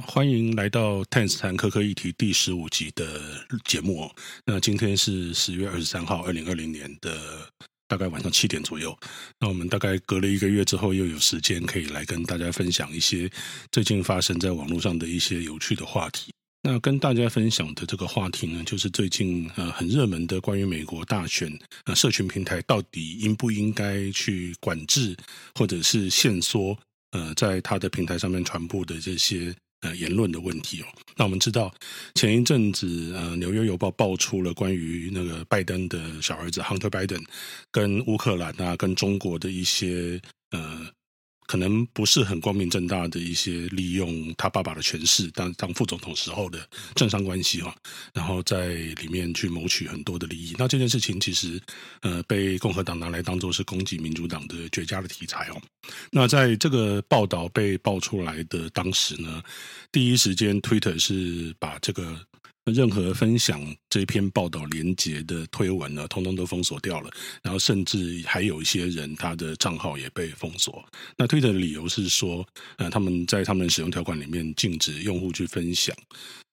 欢迎来到探谈科科议题第十五集的节目。那今天是十月二十三号，二零二零年的大概晚上七点左右。那我们大概隔了一个月之后，又有时间可以来跟大家分享一些最近发生在网络上的一些有趣的话题。那跟大家分享的这个话题呢，就是最近呃很热门的关于美国大选，呃社群平台到底应不应该去管制或者是限缩呃在它的平台上面传播的这些。呃，言论的问题哦。那我们知道，前一阵子呃，《纽约邮报》爆出了关于那个拜登的小儿子 Hunter Biden 跟乌克兰啊，跟中国的一些呃。可能不是很光明正大的一些利用他爸爸的权势当当副总统时候的政商关系哈，然后在里面去谋取很多的利益。那这件事情其实呃被共和党拿来当做是攻击民主党的绝佳的题材哦。那在这个报道被爆出来的当时呢，第一时间 Twitter 是把这个。任何分享这篇报道连结的推文呢，通通都封锁掉了。然后甚至还有一些人，他的账号也被封锁。那推特的理由是说，呃，他们在他们使用条款里面禁止用户去分享，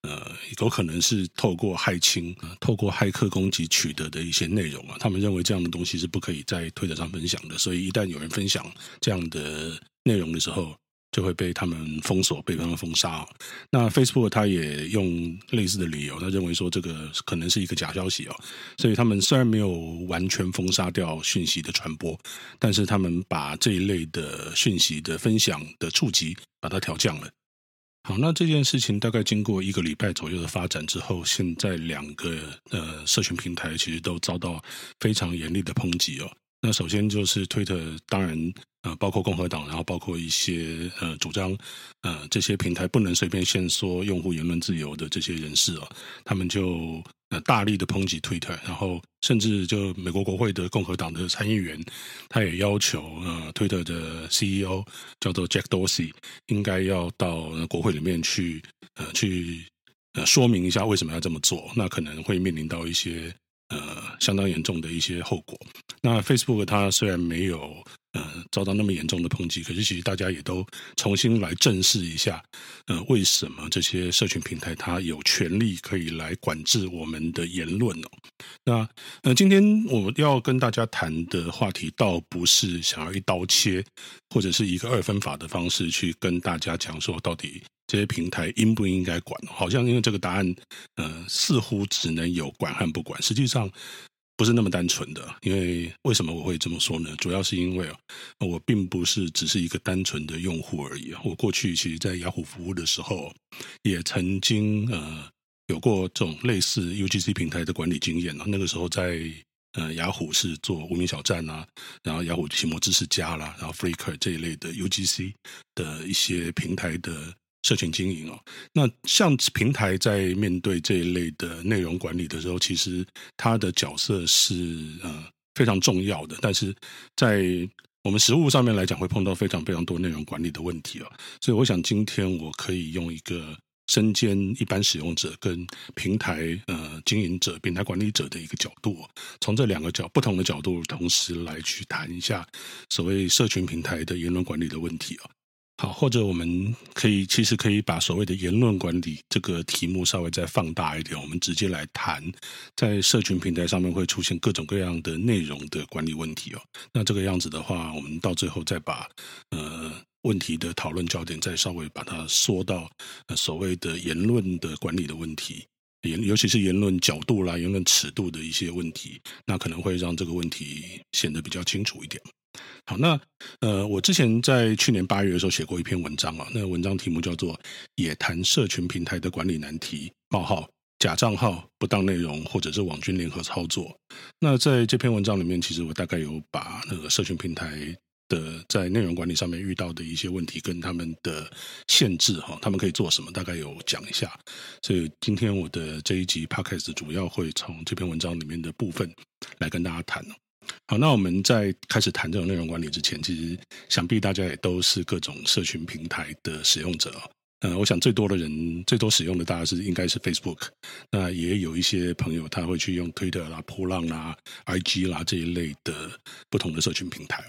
呃，有可能是透过骇侵、呃、透过骇客攻击取得的一些内容啊。他们认为这样的东西是不可以在推特上分享的。所以一旦有人分享这样的内容的时候，就会被他们封锁，被他们封杀。那 Facebook 他也用类似的理由，他认为说这个可能是一个假消息哦，所以他们虽然没有完全封杀掉讯息的传播，但是他们把这一类的讯息的分享的触及把它调降了。好，那这件事情大概经过一个礼拜左右的发展之后，现在两个呃社群平台其实都遭到非常严厉的抨击哦。那首先就是推特，当然呃，包括共和党，然后包括一些呃主张呃这些平台不能随便限缩用户言论自由的这些人士啊，他们就呃大力的抨击推特，然后甚至就美国国会的共和党的参议员，他也要求呃推特的 CEO 叫做 Jack Dorsey 应该要到国会里面去呃去呃说明一下为什么要这么做，那可能会面临到一些。相当严重的一些后果。那 Facebook 它虽然没有呃遭到那么严重的抨击，可是其实大家也都重新来正视一下，呃，为什么这些社群平台它有权利可以来管制我们的言论哦？那呃，今天我要跟大家谈的话题，倒不是想要一刀切，或者是一个二分法的方式去跟大家讲说到底。这些平台应不应该管？好像因为这个答案，呃，似乎只能有管和不管。实际上不是那么单纯的。因为为什么我会这么说呢？主要是因为啊，我并不是只是一个单纯的用户而已。我过去其实，在雅虎服务的时候，也曾经呃有过这种类似 UGC 平台的管理经验。那个时候在呃雅虎是做无名小站啊，然后雅虎奇摩知识家啦，然后 Flickr 这一类的 UGC 的一些平台的。社群经营哦，那像平台在面对这一类的内容管理的时候，其实它的角色是呃非常重要的。但是在我们实务上面来讲，会碰到非常非常多内容管理的问题哦。所以我想今天我可以用一个身兼一般使用者跟平台呃经营者、平台管理者的一个角度，从这两个角不同的角度，同时来去谈一下所谓社群平台的言论管理的问题哦。好，或者我们可以其实可以把所谓的言论管理这个题目稍微再放大一点，我们直接来谈，在社群平台上面会出现各种各样的内容的管理问题哦。那这个样子的话，我们到最后再把呃问题的讨论焦点再稍微把它缩到所谓的言论的管理的问题，言尤其是言论角度啦、言论尺度的一些问题，那可能会让这个问题显得比较清楚一点。好，那呃，我之前在去年八月的时候写过一篇文章啊，那文章题目叫做《也谈社群平台的管理难题：冒号假账号、不当内容或者是网军联合操作》。那在这篇文章里面，其实我大概有把那个社群平台的在内容管理上面遇到的一些问题跟他们的限制哈，他们可以做什么，大概有讲一下。所以今天我的这一集 Podcast 主要会从这篇文章里面的部分来跟大家谈。好，那我们在开始谈这种内容管理之前，其实想必大家也都是各种社群平台的使用者。呃，我想最多的人最多使用的大概是应该是 Facebook。那也有一些朋友他会去用 Twitter 啦、噗浪啦、IG 啦这一类的不同的社群平台。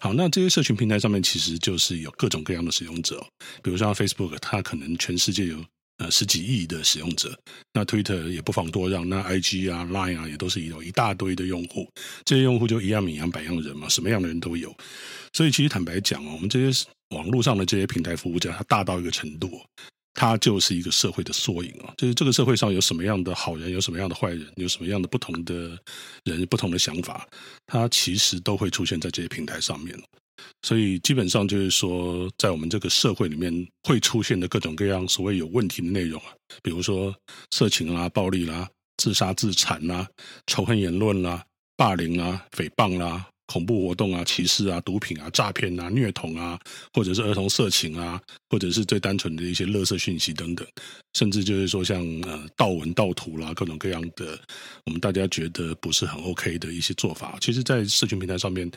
好，那这些社群平台上面其实就是有各种各样的使用者，比如说 Facebook，它可能全世界有呃十几亿的使用者，那 Twitter 也不妨多让，那 IG 啊、Line 啊也都是有一大堆的用户，这些用户就一样米养百样人嘛，什么样的人都有，所以其实坦白讲哦，我们这些网络上的这些平台服务者，它大到一个程度。它就是一个社会的缩影啊，就是这个社会上有什么样的好人，有什么样的坏人，有什么样的不同的人，不同的想法，它其实都会出现在这些平台上面。所以基本上就是说，在我们这个社会里面会出现的各种各样所谓有问题的内容啊，比如说色情啦、暴力啦、自杀自残啦、仇恨言论啦、霸凌啦、诽谤啦。恐怖活动啊、歧视啊、毒品啊、诈骗啊、虐童啊，或者是儿童色情啊，或者是最单纯的一些垃圾讯息等等，甚至就是说像呃盗文盗图啦，各种各样的我们大家觉得不是很 OK 的一些做法，其实，在社群平台上面，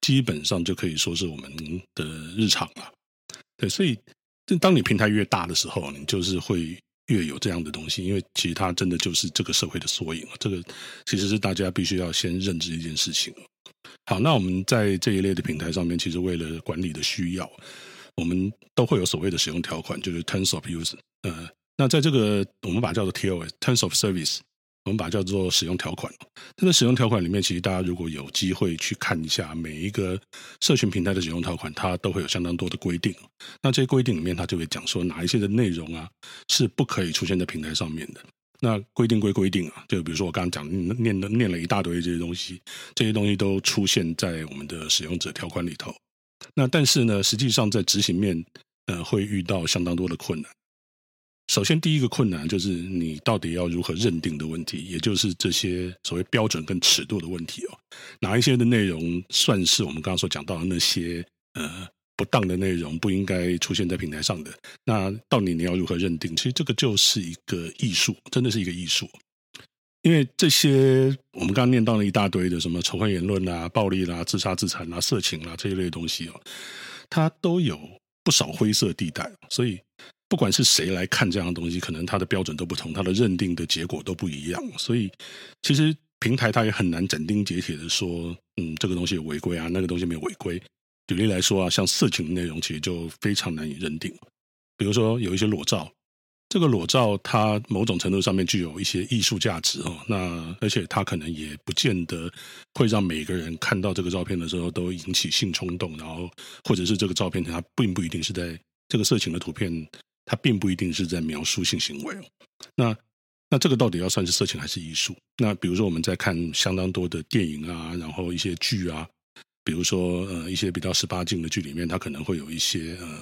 基本上就可以说是我们的日常了。对，所以，当你平台越大的时候，你就是会越有这样的东西，因为其实它真的就是这个社会的缩影。这个其实是大家必须要先认知一件事情。好，那我们在这一类的平台上面，其实为了管理的需要，我们都会有所谓的使用条款，就是 Terms of Use。呃，那在这个我们把它叫做 TOS，Terms of Service，我们把它叫做使用条款。这个使用条款里面，其实大家如果有机会去看一下每一个社群平台的使用条款，它都会有相当多的规定。那这些规定里面，它就会讲说哪一些的内容啊是不可以出现在平台上面的。那规定归规定啊，就比如说我刚刚讲念的念了一大堆这些东西，这些东西都出现在我们的使用者条款里头。那但是呢，实际上在执行面，呃，会遇到相当多的困难。首先，第一个困难就是你到底要如何认定的问题，也就是这些所谓标准跟尺度的问题哦。哪一些的内容算是我们刚刚所讲到的那些呃？不当的内容不应该出现在平台上的，那到底你要如何认定？其实这个就是一个艺术，真的是一个艺术。因为这些我们刚刚念到了一大堆的什么仇恨言论啊、暴力啦、自杀自残、啊、色情啦、啊、这一类的东西哦，它都有不少灰色地带。所以不管是谁来看这样的东西，可能它的标准都不同，它的认定的结果都不一样。所以其实平台它也很难斩钉截铁的说，嗯，这个东西有违规啊，那个东西没有违规。举例来说啊，像色情的内容其实就非常难以认定。比如说有一些裸照，这个裸照它某种程度上面具有一些艺术价值哦。那而且它可能也不见得会让每个人看到这个照片的时候都引起性冲动，然后或者是这个照片它并不一定是在这个色情的图片，它并不一定是在描述性行为哦。那那这个到底要算是色情还是艺术？那比如说我们在看相当多的电影啊，然后一些剧啊。比如说，呃，一些比较十八禁的剧里面，它可能会有一些呃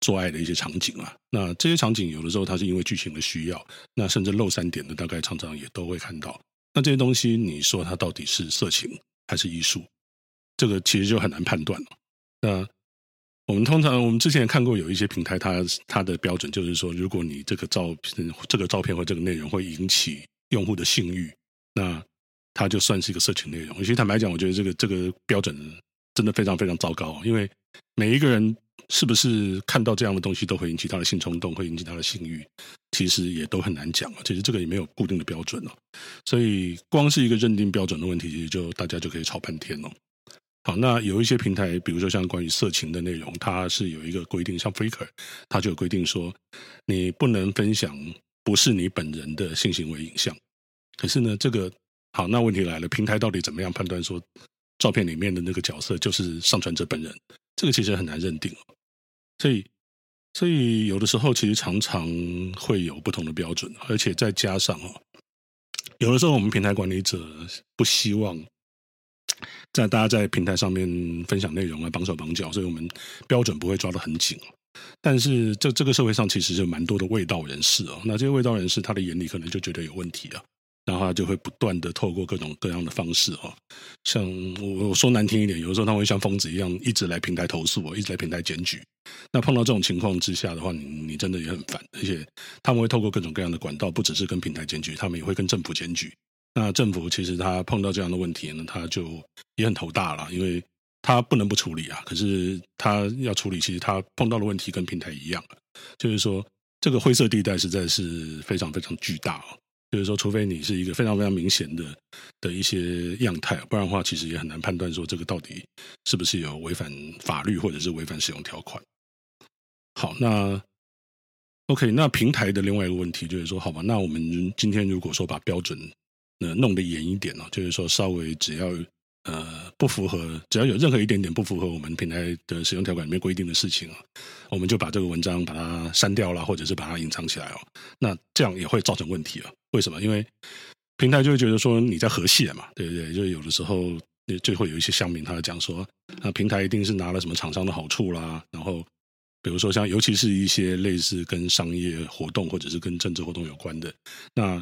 做爱的一些场景啊。那这些场景有的时候它是因为剧情的需要，那甚至露三点的，大概常常也都会看到。那这些东西，你说它到底是色情还是艺术？这个其实就很难判断了。那我们通常我们之前也看过有一些平台，它它的标准就是说，如果你这个照片、这个照片或这个内容会引起用户的性欲，那它就算是一个色情内容。其实坦白讲，我觉得这个这个标准真的非常非常糟糕。因为每一个人是不是看到这样的东西都会引起他的性冲动，会引起他的性欲，其实也都很难讲。其实这个也没有固定的标准哦。所以光是一个认定标准的问题，其实就大家就可以吵半天了。好，那有一些平台，比如说像关于色情的内容，它是有一个规定，像 Faker，它就有规定说，你不能分享不是你本人的性行为影像。可是呢，这个好，那问题来了，平台到底怎么样判断说照片里面的那个角色就是上传者本人？这个其实很难认定，所以，所以有的时候其实常常会有不同的标准，而且再加上哦，有的时候我们平台管理者不希望在大家在平台上面分享内容啊绑手绑脚，所以我们标准不会抓得很紧。但是这这个社会上其实就蛮多的味道人士哦，那这些味道人士他的眼里可能就觉得有问题啊。然后他就会不断的透过各种各样的方式哦，像我我说难听一点，有的时候他会像疯子一样一直来平台投诉，一直来平台检举。那碰到这种情况之下的话，你你真的也很烦，而且他们会透过各种各样的管道，不只是跟平台检举，他们也会跟政府检举。那政府其实他碰到这样的问题呢，他就也很头大了，因为他不能不处理啊。可是他要处理，其实他碰到的问题跟平台一样，就是说这个灰色地带实在是非常非常巨大哦。就是说，除非你是一个非常非常明显的的一些样态，不然的话，其实也很难判断说这个到底是不是有违反法律或者是违反使用条款。好，那 OK，那平台的另外一个问题就是说，好吧，那我们今天如果说把标准弄得严一点呢，就是说稍微只要。呃，不符合，只要有任何一点点不符合我们平台的使用条款里面规定的事情啊，我们就把这个文章把它删掉了，或者是把它隐藏起来哦。那这样也会造成问题啊？为什么？因为平台就会觉得说你在和谐嘛，对不对？就有的时候就会有一些乡民他讲说，那平台一定是拿了什么厂商的好处啦。然后比如说像，尤其是一些类似跟商业活动或者是跟政治活动有关的，那。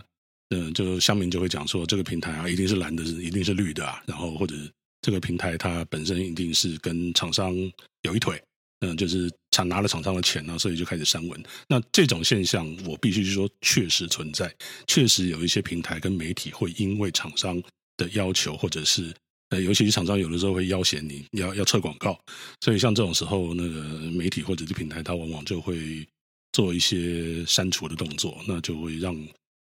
嗯，就乡民就会讲说，这个平台啊，一定是蓝的，一定是绿的啊。然后或者这个平台它本身一定是跟厂商有一腿，嗯，就是厂拿了厂商的钱呢，所以就开始删文。那这种现象，我必须说确实存在，确实有一些平台跟媒体会因为厂商的要求，或者是呃，尤其是厂商有的时候会要挟你要要撤广告，所以像这种时候，那个媒体或者是平台，它往往就会做一些删除的动作，那就会让。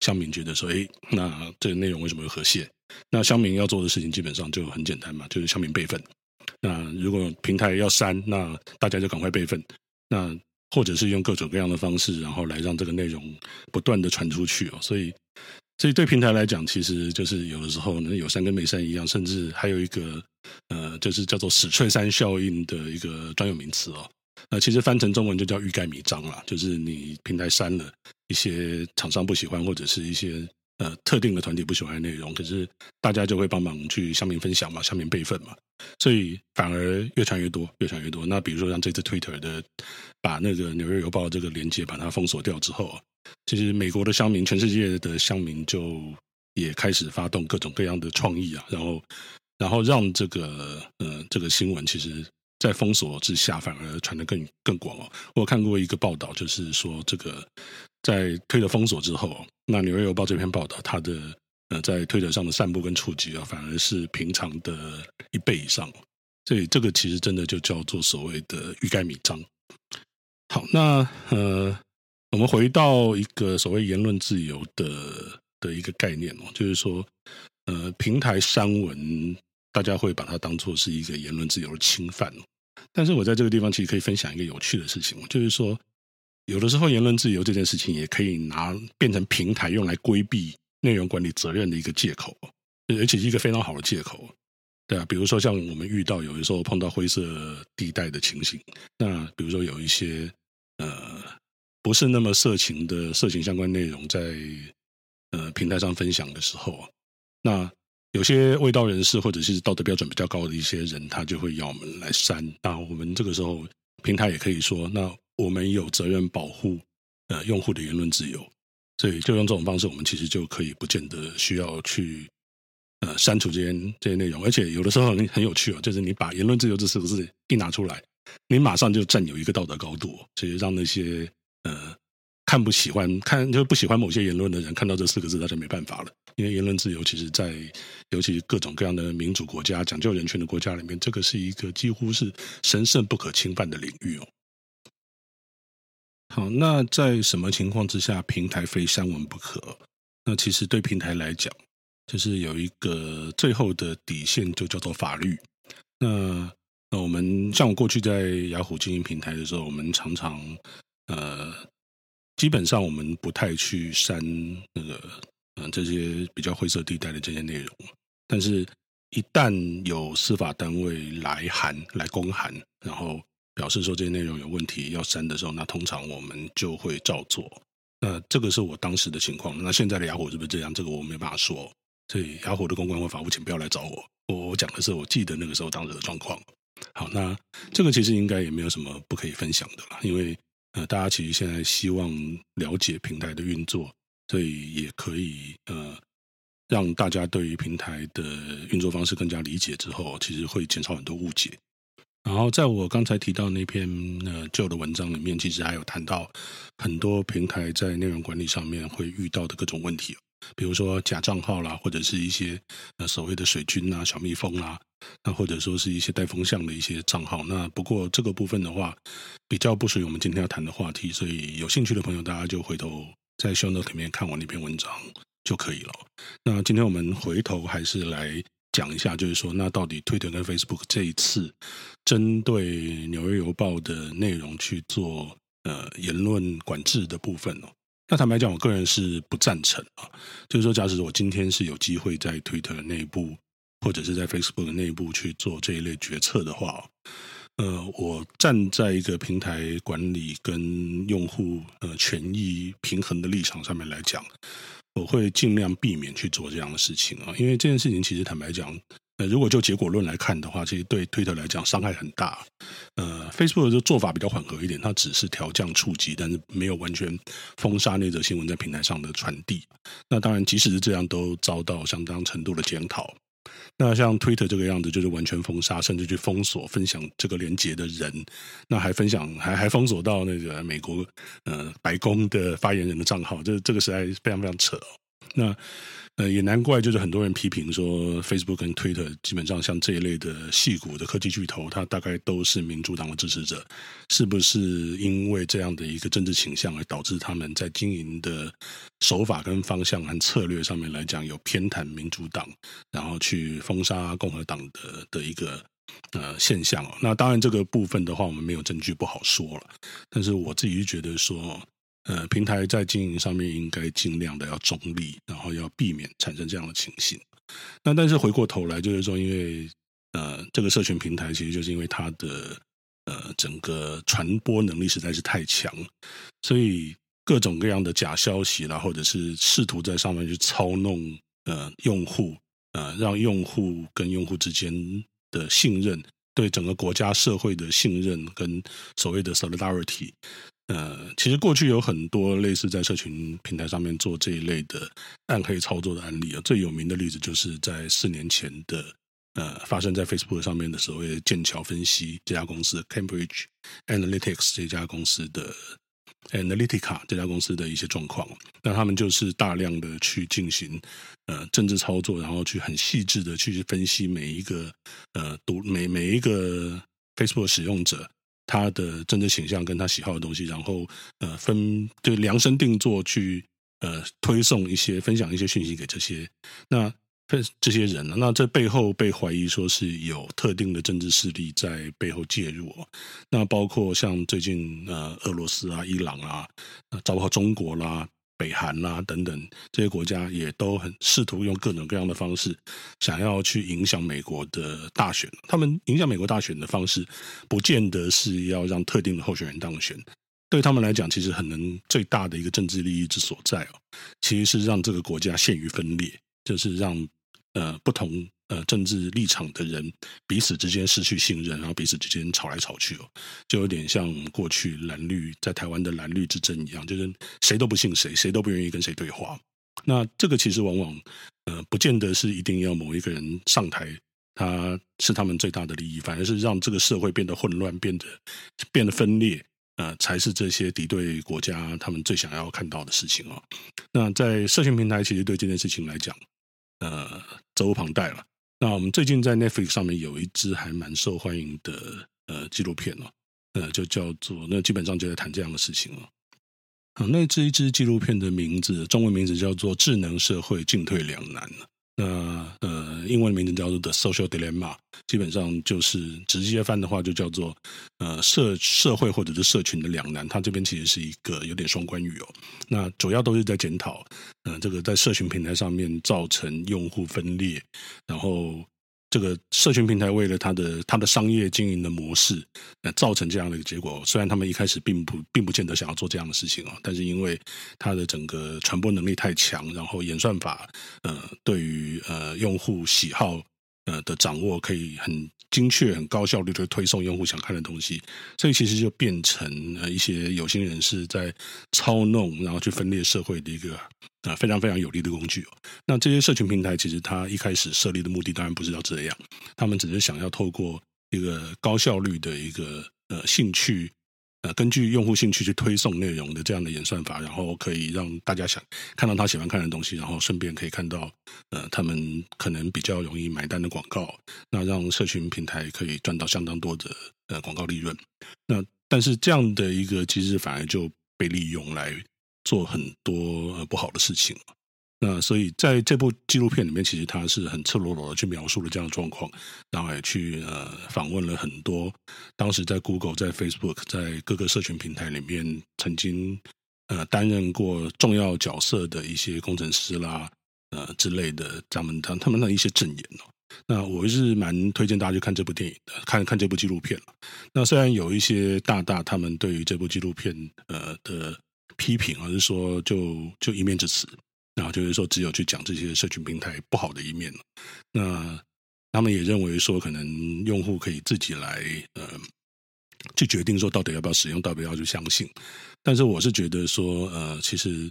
乡民觉得说：“哎，那这个内容为什么会和谐？那乡民要做的事情基本上就很简单嘛，就是乡民备份。那如果平台要删，那大家就赶快备份。那或者是用各种各样的方式，然后来让这个内容不断的传出去哦。所以，所以对平台来讲，其实就是有的时候呢，有删跟没删一样，甚至还有一个呃，就是叫做史翠珊效应的一个专有名词哦。”那其实翻成中文就叫欲盖弥彰了，就是你平台删了一些厂商不喜欢或者是一些呃特定的团体不喜欢的内容，可是大家就会帮忙去乡民分享嘛，乡民备份嘛，所以反而越传越多，越传越多。那比如说像这次 Twitter 的把那个纽约邮报这个链接把它封锁掉之后，其实美国的乡民、全世界的乡民就也开始发动各种各样的创意啊，然后然后让这个呃这个新闻其实。在封锁之下，反而传得更更广哦。我看过一个报道，就是说这个在推了封锁之后，那《纽约邮报》这篇报道，它的呃在推特上的散布跟触及啊，反而是平常的一倍以上。所以这个其实真的就叫做所谓的欲盖弥彰。好，那呃，我们回到一个所谓言论自由的的一个概念哦，就是说呃，平台删文，大家会把它当做是一个言论自由的侵犯。但是我在这个地方其实可以分享一个有趣的事情，就是说，有的时候言论自由这件事情也可以拿变成平台用来规避内容管理责任的一个借口，而且是一个非常好的借口，对啊，比如说像我们遇到有的时候碰到灰色地带的情形，那比如说有一些呃不是那么色情的色情相关内容在呃平台上分享的时候，那。有些卫道人士或者是道德标准比较高的一些人，他就会要我们来删。那我们这个时候平台也可以说，那我们有责任保护呃用户的言论自由，所以就用这种方式，我们其实就可以不见得需要去呃删除这些这些内容。而且有的时候很很有趣哦，就是你把言论自由这四个字一拿出来，你马上就占有一个道德高度，所以让那些呃。看不喜欢看就不喜欢某些言论的人，看到这四个字他就没办法了。因为言论自由其实，在尤其各种各样的民主国家、讲究人权的国家里面，这个是一个几乎是神圣不可侵犯的领域哦。好，那在什么情况之下平台非删文不可？那其实对平台来讲，就是有一个最后的底线，就叫做法律。那那我们像我过去在雅虎经营平台的时候，我们常常呃。基本上我们不太去删那个嗯这些比较灰色地带的这些内容，但是，一旦有司法单位来函来公函，然后表示说这些内容有问题要删的时候，那通常我们就会照做。那这个是我当时的情况。那现在的雅虎是不是这样？这个我没办法说。所以雅虎的公关或法务，请不要来找我。我我讲的是我记得那个时候当时的状况。好，那这个其实应该也没有什么不可以分享的啦，因为。呃，大家其实现在希望了解平台的运作，所以也可以呃，让大家对于平台的运作方式更加理解之后，其实会减少很多误解。然后，在我刚才提到那篇呃旧的文章里面，其实还有谈到很多平台在内容管理上面会遇到的各种问题。比如说假账号啦，或者是一些呃所谓的水军啊、小蜜蜂啊，那或者说是一些带风向的一些账号。那不过这个部分的话，比较不属于我们今天要谈的话题，所以有兴趣的朋友，大家就回头在 show note 里面看我那篇文章，就可以了。那今天我们回头还是来讲一下，就是说，那到底 Twitter 跟 Facebook 这一次针对《纽约邮报》的内容去做呃言论管制的部分哦。那坦白讲，我个人是不赞成啊。就是说，假使我今天是有机会在 Twitter 内部或者是在 Facebook 内部去做这一类决策的话，呃，我站在一个平台管理跟用户呃权益平衡的立场上面来讲，我会尽量避免去做这样的事情啊。因为这件事情其实坦白讲。那，如果就结果论来看的话，其实对推特来讲伤害很大。呃，Facebook 的做法比较缓和一点，它只是调降触及，但是没有完全封杀那则新闻在平台上的传递。那当然，即使是这样，都遭到相当程度的检讨。那像推特这个样子，就是完全封杀，甚至去封锁分享这个连接的人，那还分享还还封锁到那个美国呃白宫的发言人的账号，这这个实在非常非常扯。那。呃，也难怪，就是很多人批评说，Facebook 跟 Twitter 基本上像这一类的矽谷的科技巨头，它大概都是民主党的支持者，是不是因为这样的一个政治倾向，而导致他们在经营的手法跟方向和策略上面来讲有偏袒民主党，然后去封杀共和党的的一个呃现象？那当然，这个部分的话，我们没有证据，不好说了。但是我自己就觉得说。呃，平台在经营上面应该尽量的要中立，然后要避免产生这样的情形。那但是回过头来，就是说，因为呃，这个社群平台其实就是因为它的呃整个传播能力实在是太强，所以各种各样的假消息啦，或者是试图在上面去操弄呃用户，呃让用户跟用户之间的信任，对整个国家社会的信任跟所谓的 solidarity。呃，其实过去有很多类似在社群平台上面做这一类的暗黑操作的案例啊，最有名的例子就是在四年前的呃，发生在 Facebook 上面的所谓剑桥分析这家公司 Cambridge Analytics 这家公司的 Analytica 这家公司的一些状况。那他们就是大量的去进行呃政治操作，然后去很细致的去分析每一个呃读每每一个 Facebook 使用者。他的政治倾向跟他喜好的东西，然后呃分就量身定做去呃推送一些分享一些讯息给这些那这些人呢，那这背后被怀疑说是有特定的政治势力在背后介入，那包括像最近呃俄罗斯啊、伊朗啊，包括中国啦。北韩啦、等等这些国家也都很试图用各种各样的方式，想要去影响美国的大选。他们影响美国大选的方式，不见得是要让特定的候选人当选。对他们来讲，其实很能最大的一个政治利益之所在哦，其实是让这个国家陷于分裂，就是让呃不同。呃，政治立场的人彼此之间失去信任，然后彼此之间吵来吵去哦，就有点像过去蓝绿在台湾的蓝绿之争一样，就是谁都不信谁，谁都不愿意跟谁对话。那这个其实往往呃，不见得是一定要某一个人上台，他是他们最大的利益，反而是让这个社会变得混乱，变得变得分裂，呃，才是这些敌对国家他们最想要看到的事情哦。那在社群平台，其实对这件事情来讲，呃，责无旁贷了。那我们最近在 Netflix 上面有一支还蛮受欢迎的呃纪录片哦，呃，就叫做那基本上就在谈这样的事情了。啊，那这一支纪录片的名字中文名字叫做《智能社会进退两难》。那呃，英文名字叫做《The Social Dilemma》，基本上就是直接翻的话就叫做呃社社会或者是社群的两难。它这边其实是一个有点双关语哦。那主要都是在检讨，嗯，这个在社群平台上面造成用户分裂，然后。这个社群平台为了它的它的商业经营的模式，呃，造成这样的一个结果。虽然他们一开始并不并不见得想要做这样的事情啊，但是因为它的整个传播能力太强，然后演算法呃对于呃用户喜好呃的掌握可以很精确、很高效率的推送用户想看的东西，所以其实就变成呃一些有心人士在操弄，然后去分裂社会的一个。啊，非常非常有利的工具。那这些社群平台其实它一开始设立的目的当然不是要这样，他们只是想要透过一个高效率的一个呃兴趣呃，根据用户兴趣去推送内容的这样的演算法，然后可以让大家想看到他喜欢看的东西，然后顺便可以看到呃他们可能比较容易买单的广告，那让社群平台可以赚到相当多的呃广告利润。那但是这样的一个机制反而就被利用来。做很多呃不好的事情，那所以在这部纪录片里面，其实他是很赤裸裸的去描述了这样的状况，然后也去呃访问了很多当时在 Google、在 Facebook、在各个社群平台里面曾经呃担任过重要角色的一些工程师啦，呃之类的，咱们他他们的一些证言哦。那我是蛮推荐大家去看这部电影的，看看这部纪录片。那虽然有一些大大他们对于这部纪录片呃的批评，而是说就就一面之词。然后就是说，只有去讲这些社群平台不好的一面。那他们也认为说，可能用户可以自己来呃去决定说，到底要不要使用，到底要去相信。但是我是觉得说，呃，其实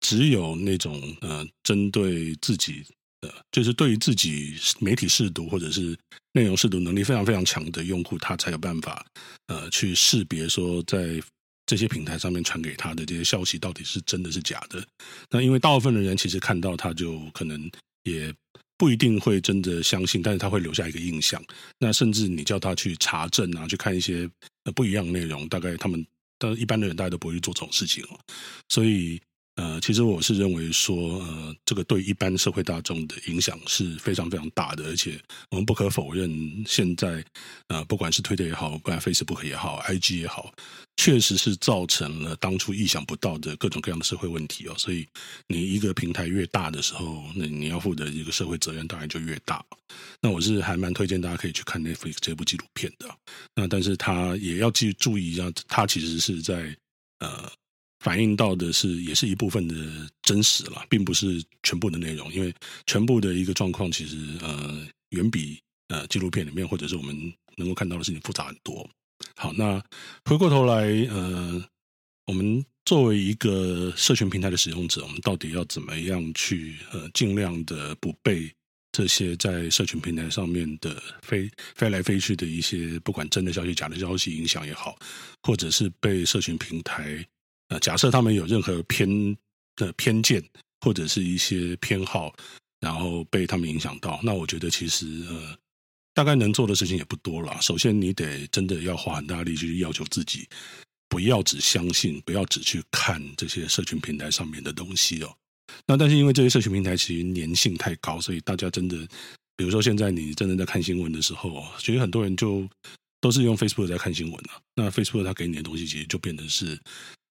只有那种呃针对自己的，就是对于自己媒体识读或者是内容识读能力非常非常强的用户，他才有办法呃去识别说在。这些平台上面传给他的这些消息到底是真的是假的？那因为大部分的人其实看到他就可能也不一定会真的相信，但是他会留下一个印象。那甚至你叫他去查证啊，去看一些不一样的内容，大概他们但一般的人大家都不会去做这种事情哦。所以。呃，其实我是认为说，呃，这个对一般社会大众的影响是非常非常大的，而且我们不可否认，现在呃，不管是 Twitter 也好，不管 Facebook 也好，IG 也好，确实是造成了当初意想不到的各种各样的社会问题哦。所以，你一个平台越大的时候，那你要负的一个社会责任当然就越大。那我是还蛮推荐大家可以去看 Netflix 这部纪录片的。那但是他也要记注意一下，他其实是在呃。反映到的是，也是一部分的真实了，并不是全部的内容，因为全部的一个状况其实呃远比呃纪录片里面或者是我们能够看到的事情复杂很多。好，那回过头来，呃，我们作为一个社群平台的使用者，我们到底要怎么样去呃尽量的不被这些在社群平台上面的飞飞来飞去的一些不管真的消息、假的消息影响也好，或者是被社群平台。呃，假设他们有任何偏的偏见或者是一些偏好，然后被他们影响到，那我觉得其实呃，大概能做的事情也不多了。首先，你得真的要花很大力去要求自己，不要只相信，不要只去看这些社群平台上面的东西哦。那但是因为这些社群平台其实粘性太高，所以大家真的，比如说现在你真的在看新闻的时候，其实很多人就都是用 Facebook 在看新闻了。那 Facebook 它给你的东西，其实就变成是。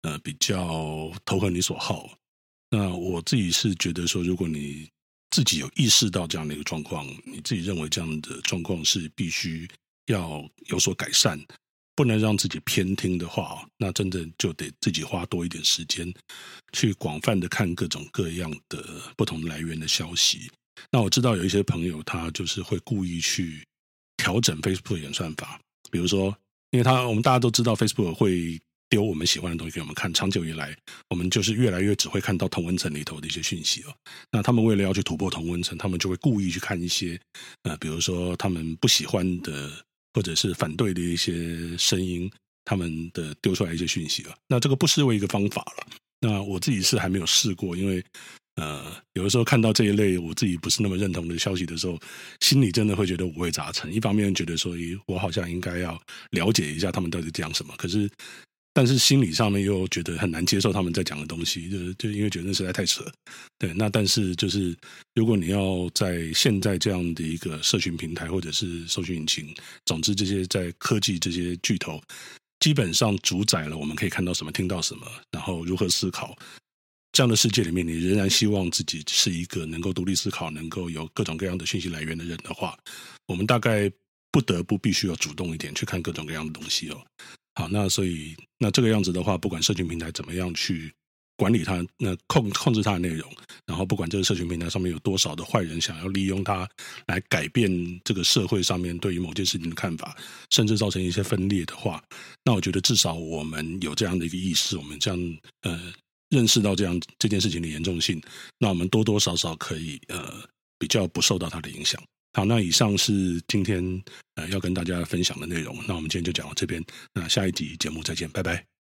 呃，比较投合你所好。那我自己是觉得说，如果你自己有意识到这样的一个状况，你自己认为这样的状况是必须要有所改善，不能让自己偏听的话，那真的就得自己花多一点时间去广泛的看各种各样的不同来源的消息。那我知道有一些朋友，他就是会故意去调整 Facebook 的演算法，比如说，因为他我们大家都知道 Facebook 会。丢我们喜欢的东西给我们看，长久以来，我们就是越来越只会看到同温层里头的一些讯息了。那他们为了要去突破同温层，他们就会故意去看一些，呃，比如说他们不喜欢的或者是反对的一些声音，他们的丢出来一些讯息了。那这个不失为一个方法了。那我自己是还没有试过，因为呃，有的时候看到这一类我自己不是那么认同的消息的时候，心里真的会觉得五味杂陈。一方面觉得说，咦我好像应该要了解一下他们到底讲什么，可是。但是心理上面又觉得很难接受他们在讲的东西，就是就因为觉得那实在太扯。对，那但是就是如果你要在现在这样的一个社群平台或者是搜寻引擎，总之这些在科技这些巨头，基本上主宰了我们可以看到什么、听到什么，然后如何思考这样的世界里面，你仍然希望自己是一个能够独立思考、能够有各种各样的信息来源的人的话，我们大概不得不必须要主动一点去看各种各样的东西哦。好，那所以那这个样子的话，不管社群平台怎么样去管理它，那控控制它的内容，然后不管这个社群平台上面有多少的坏人想要利用它来改变这个社会上面对于某件事情的看法，甚至造成一些分裂的话，那我觉得至少我们有这样的一个意识，我们这样呃认识到这样这件事情的严重性，那我们多多少少可以呃比较不受到它的影响。好，那以上是今天呃要跟大家分享的内容。那我们今天就讲到这边，那下一集节目再见，拜拜。